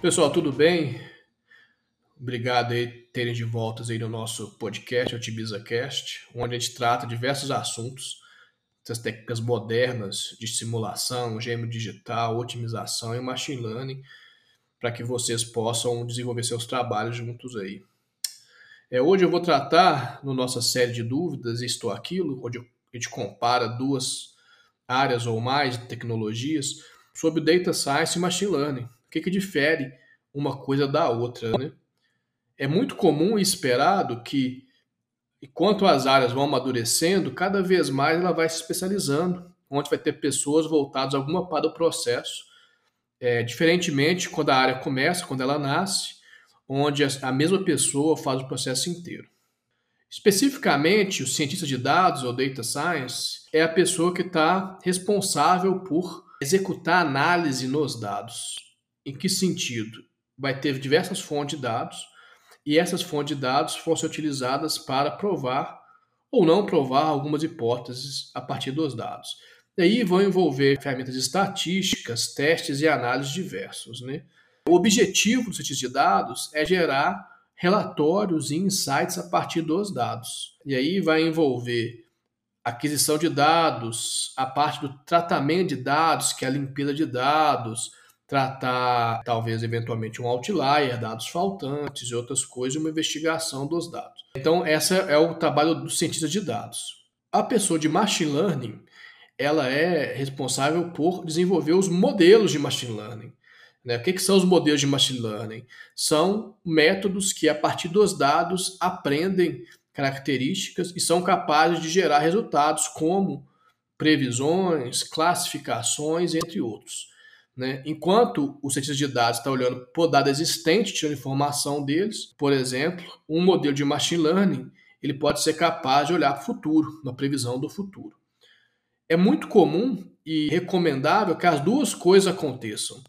Pessoal, tudo bem? Obrigado aí terem de voltas aí no nosso podcast, o TibizaCast, onde a gente trata diversos assuntos, essas técnicas modernas de simulação, gêmeo digital, otimização e machine learning, para que vocês possam desenvolver seus trabalhos juntos aí. É, hoje eu vou tratar, na nossa série de dúvidas, isto ou aquilo, onde a gente compara duas áreas ou mais de tecnologias, sobre Data Science e Machine Learning. O que, que difere uma coisa da outra, né? É muito comum e esperado que, enquanto as áreas vão amadurecendo, cada vez mais ela vai se especializando, onde vai ter pessoas voltadas a alguma parte do processo. É, diferentemente quando a área começa, quando ela nasce, onde a mesma pessoa faz o processo inteiro. Especificamente, o cientista de dados, ou data science, é a pessoa que está responsável por executar análise nos dados. Em que sentido? Vai ter diversas fontes de dados e essas fontes de dados ser utilizadas para provar ou não provar algumas hipóteses a partir dos dados. E aí vão envolver ferramentas estatísticas, testes e análises diversos. Né? O objetivo do cientista de dados é gerar relatórios e insights a partir dos dados. E aí vai envolver aquisição de dados, a parte do tratamento de dados, que é a limpeza de dados, tratar talvez eventualmente um outlier, dados faltantes e outras coisas, uma investigação dos dados. Então, essa é o trabalho do cientista de dados. A pessoa de machine learning, ela é responsável por desenvolver os modelos de machine learning. Né? O que, que são os modelos de machine learning? São métodos que, a partir dos dados, aprendem características e são capazes de gerar resultados como previsões, classificações, entre outros. Né? Enquanto o cientista de dados está olhando por dado existente, tirando informação deles, por exemplo, um modelo de machine learning ele pode ser capaz de olhar para o futuro, uma previsão do futuro. É muito comum e recomendável que as duas coisas aconteçam.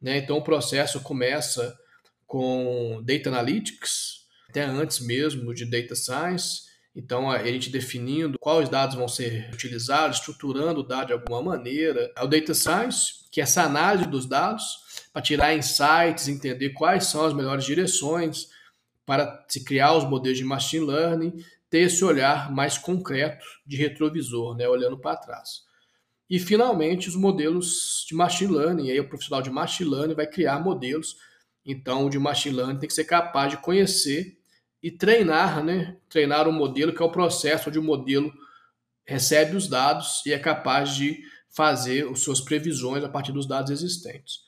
Né? Então, o processo começa com Data Analytics, até antes mesmo de data science. Então, a gente definindo quais dados vão ser utilizados, estruturando o dado de alguma maneira. É o data science, que é essa análise dos dados para tirar insights, entender quais são as melhores direções para se criar os modelos de machine learning, ter esse olhar mais concreto de retrovisor, né, olhando para trás. E finalmente os modelos de machine learning, e aí o profissional de machine learning vai criar modelos. Então, o de machine learning tem que ser capaz de conhecer e treinar, né? Treinar um modelo que é o processo onde o modelo recebe os dados e é capaz de fazer as suas previsões a partir dos dados existentes.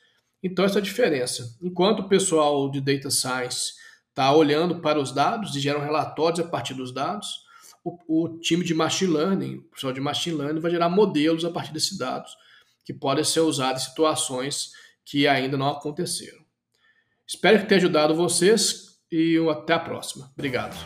Então, essa é a diferença. Enquanto o pessoal de Data Science está olhando para os dados e geram relatórios a partir dos dados, o, o, time de Machine Learning, o pessoal de Machine Learning, vai gerar modelos a partir desses dados que podem ser usados em situações que ainda não aconteceram. Espero que tenha ajudado vocês e até a próxima. Obrigado.